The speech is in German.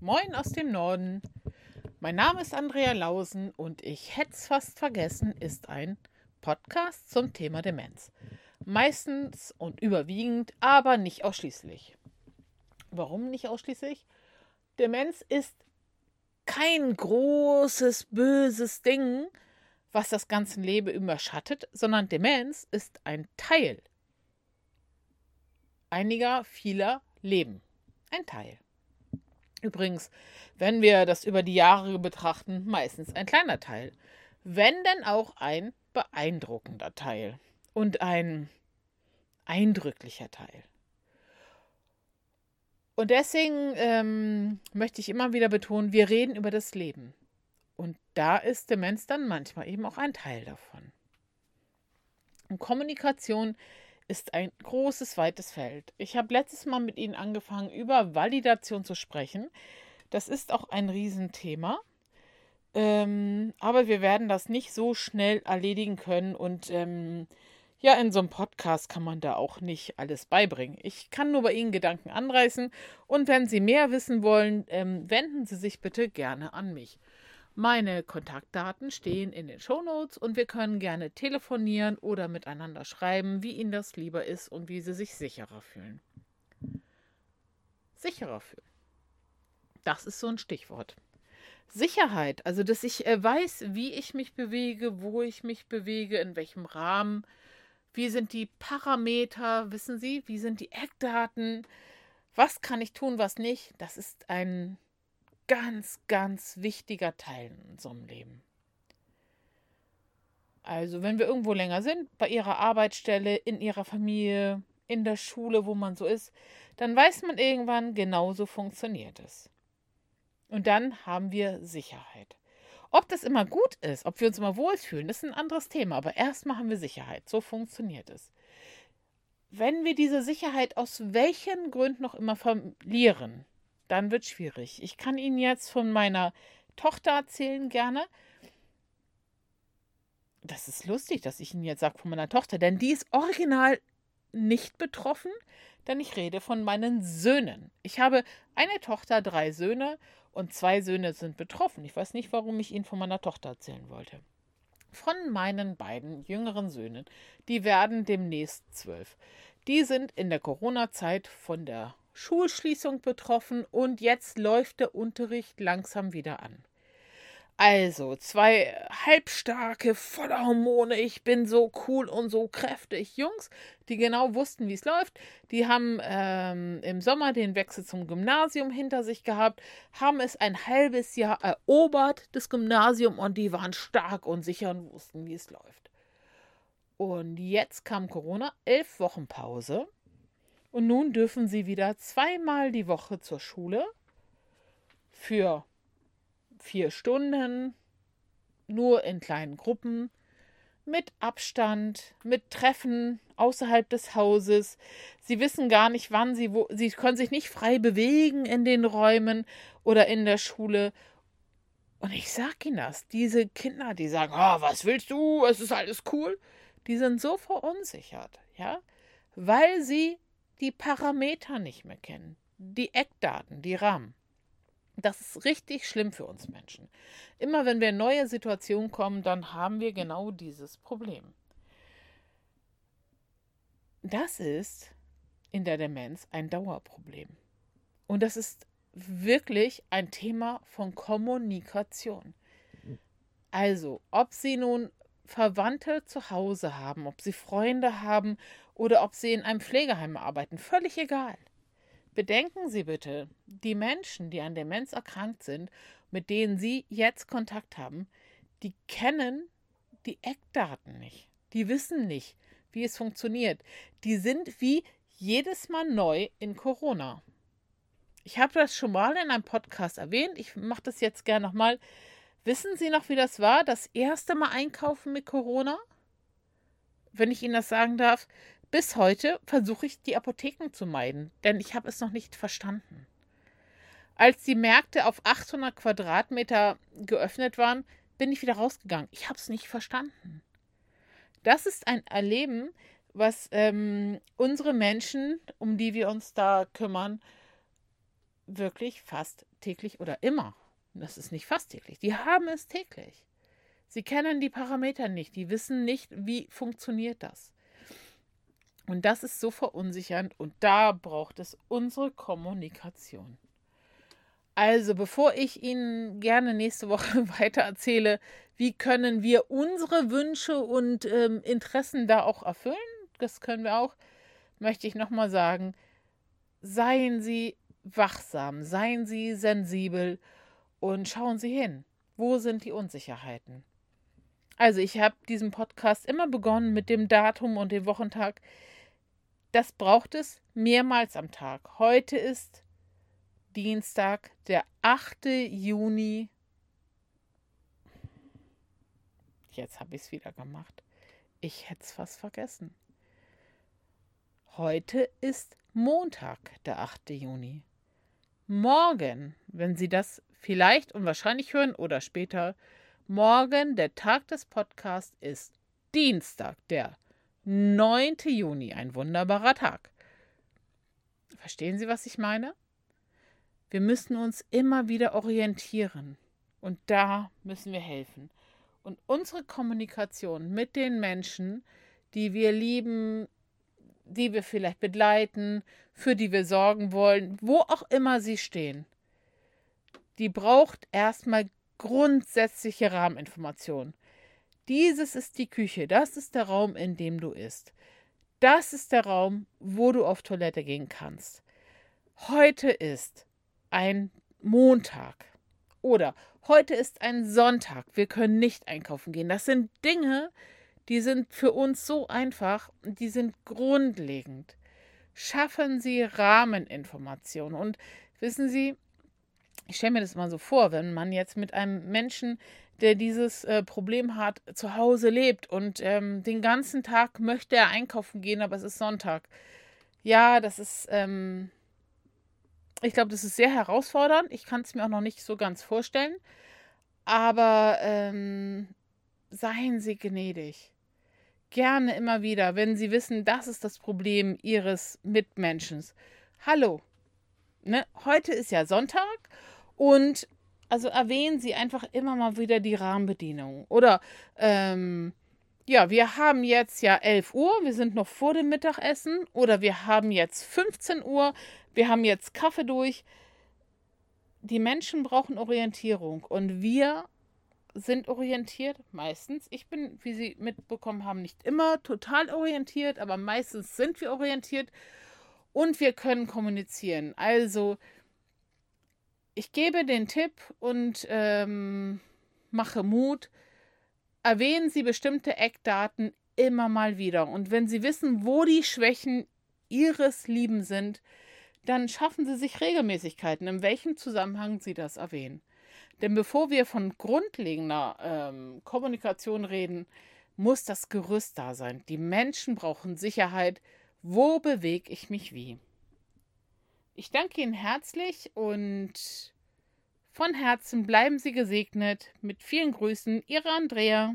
Moin aus dem Norden. Mein Name ist Andrea Lausen und ich hätte es fast vergessen, ist ein Podcast zum Thema Demenz. Meistens und überwiegend, aber nicht ausschließlich. Warum nicht ausschließlich? Demenz ist kein großes, böses Ding, was das ganze Leben überschattet, sondern Demenz ist ein Teil einiger, vieler Leben. Ein Teil. Übrigens, wenn wir das über die Jahre betrachten, meistens ein kleiner Teil. Wenn denn auch ein beeindruckender Teil und ein eindrücklicher Teil. Und deswegen ähm, möchte ich immer wieder betonen, wir reden über das Leben. Und da ist Demenz dann manchmal eben auch ein Teil davon. Und Kommunikation ist ein großes, weites Feld. Ich habe letztes Mal mit Ihnen angefangen, über Validation zu sprechen. Das ist auch ein Riesenthema. Ähm, aber wir werden das nicht so schnell erledigen können. Und ähm, ja, in so einem Podcast kann man da auch nicht alles beibringen. Ich kann nur bei Ihnen Gedanken anreißen. Und wenn Sie mehr wissen wollen, ähm, wenden Sie sich bitte gerne an mich. Meine Kontaktdaten stehen in den Shownotes und wir können gerne telefonieren oder miteinander schreiben, wie Ihnen das lieber ist und wie Sie sich sicherer fühlen. Sicherer fühlen. Das ist so ein Stichwort. Sicherheit, also dass ich äh, weiß, wie ich mich bewege, wo ich mich bewege, in welchem Rahmen, wie sind die Parameter, wissen Sie, wie sind die Eckdaten, was kann ich tun, was nicht, das ist ein ganz, ganz wichtiger Teil in unserem Leben. Also, wenn wir irgendwo länger sind, bei ihrer Arbeitsstelle, in ihrer Familie, in der Schule, wo man so ist, dann weiß man irgendwann, genauso funktioniert es. Und dann haben wir Sicherheit. Ob das immer gut ist, ob wir uns immer wohlfühlen, ist ein anderes Thema. Aber erstmal haben wir Sicherheit. So funktioniert es. Wenn wir diese Sicherheit aus welchen Gründen noch immer verlieren, dann wird schwierig. Ich kann Ihnen jetzt von meiner Tochter erzählen gerne. Das ist lustig, dass ich Ihnen jetzt sage von meiner Tochter, denn die ist original nicht betroffen, denn ich rede von meinen Söhnen. Ich habe eine Tochter, drei Söhne und zwei Söhne sind betroffen. Ich weiß nicht, warum ich Ihnen von meiner Tochter erzählen wollte. Von meinen beiden jüngeren Söhnen, die werden demnächst zwölf. Die sind in der Corona-Zeit von der Schulschließung betroffen und jetzt läuft der Unterricht langsam wieder an. Also, zwei halbstarke, voller Hormone, ich bin so cool und so kräftig Jungs, die genau wussten, wie es läuft. Die haben ähm, im Sommer den Wechsel zum Gymnasium hinter sich gehabt, haben es ein halbes Jahr erobert, das Gymnasium, und die waren stark und sicher und wussten, wie es läuft. Und jetzt kam Corona, elf Wochen Pause. Und nun dürfen sie wieder zweimal die Woche zur Schule für vier Stunden, nur in kleinen Gruppen, mit Abstand, mit Treffen außerhalb des Hauses. Sie wissen gar nicht, wann sie wo. Sie können sich nicht frei bewegen in den Räumen oder in der Schule. Und ich sag Ihnen das, diese Kinder, die sagen, oh, was willst du? Es ist alles cool. Die sind so verunsichert, ja, weil sie die Parameter nicht mehr kennen, die Eckdaten, die Rahmen. Das ist richtig schlimm für uns Menschen. Immer wenn wir in neue Situationen kommen, dann haben wir genau dieses Problem. Das ist in der Demenz ein Dauerproblem. Und das ist wirklich ein Thema von Kommunikation. Also, ob Sie nun Verwandte zu Hause haben, ob Sie Freunde haben oder ob sie in einem Pflegeheim arbeiten, völlig egal. Bedenken Sie bitte, die Menschen, die an Demenz erkrankt sind, mit denen Sie jetzt Kontakt haben, die kennen die Eckdaten nicht. Die wissen nicht, wie es funktioniert. Die sind wie jedes Mal neu in Corona. Ich habe das schon mal in einem Podcast erwähnt. Ich mache das jetzt gerne nochmal. Wissen Sie noch, wie das war? Das erste Mal einkaufen mit Corona? Wenn ich Ihnen das sagen darf, bis heute versuche ich die Apotheken zu meiden, denn ich habe es noch nicht verstanden. Als die Märkte auf 800 Quadratmeter geöffnet waren, bin ich wieder rausgegangen. Ich habe es nicht verstanden. Das ist ein Erleben, was ähm, unsere Menschen, um die wir uns da kümmern, wirklich fast täglich oder immer. Das ist nicht fast täglich. Die haben es täglich. Sie kennen die Parameter nicht. Die wissen nicht, wie funktioniert das. Und das ist so verunsichernd und da braucht es unsere Kommunikation. Also, bevor ich Ihnen gerne nächste Woche weiter erzähle, wie können wir unsere Wünsche und ähm, Interessen da auch erfüllen, das können wir auch, möchte ich nochmal sagen, seien Sie wachsam, seien Sie sensibel und schauen Sie hin. Wo sind die Unsicherheiten? Also, ich habe diesen Podcast immer begonnen mit dem Datum und dem Wochentag. Das braucht es mehrmals am Tag. Heute ist Dienstag, der 8. Juni. Jetzt habe ich es wieder gemacht. Ich hätte es fast vergessen. Heute ist Montag, der 8. Juni. Morgen, wenn Sie das vielleicht und wahrscheinlich hören oder später, morgen, der Tag des Podcasts, ist Dienstag, der 9. Juni. Ein wunderbarer Tag. Verstehen Sie, was ich meine? Wir müssen uns immer wieder orientieren. Und da müssen wir helfen. Und unsere Kommunikation mit den Menschen, die wir lieben, die wir vielleicht begleiten, für die wir sorgen wollen, wo auch immer sie stehen, die braucht erstmal grundsätzliche Rahmeninformationen. Dieses ist die Küche, das ist der Raum, in dem du isst. Das ist der Raum, wo du auf Toilette gehen kannst. Heute ist ein Montag oder heute ist ein Sonntag. Wir können nicht einkaufen gehen. Das sind Dinge, die sind für uns so einfach die sind grundlegend. Schaffen Sie Rahmeninformationen. Und wissen Sie, ich stelle mir das mal so vor, wenn man jetzt mit einem Menschen, der dieses äh, Problem hat, zu Hause lebt und ähm, den ganzen Tag möchte er einkaufen gehen, aber es ist Sonntag. Ja, das ist, ähm, ich glaube, das ist sehr herausfordernd. Ich kann es mir auch noch nicht so ganz vorstellen. Aber ähm, seien Sie gnädig. Gerne immer wieder, wenn Sie wissen, das ist das Problem Ihres Mitmenschen. Hallo. Ne? Heute ist ja Sonntag und also erwähnen Sie einfach immer mal wieder die Rahmenbedienungen. Oder ähm, ja, wir haben jetzt ja 11 Uhr, wir sind noch vor dem Mittagessen. Oder wir haben jetzt 15 Uhr, wir haben jetzt Kaffee durch. Die Menschen brauchen Orientierung und wir sind orientiert, meistens. Ich bin, wie Sie mitbekommen haben, nicht immer total orientiert, aber meistens sind wir orientiert und wir können kommunizieren. Also ich gebe den Tipp und ähm, mache Mut. Erwähnen Sie bestimmte Eckdaten immer mal wieder. Und wenn Sie wissen, wo die Schwächen Ihres Lieben sind, dann schaffen Sie sich Regelmäßigkeiten, in welchem Zusammenhang Sie das erwähnen. Denn bevor wir von grundlegender ähm, Kommunikation reden, muss das Gerüst da sein. Die Menschen brauchen Sicherheit. Wo bewege ich mich wie? Ich danke Ihnen herzlich und von Herzen bleiben Sie gesegnet. Mit vielen Grüßen, Ihre Andrea.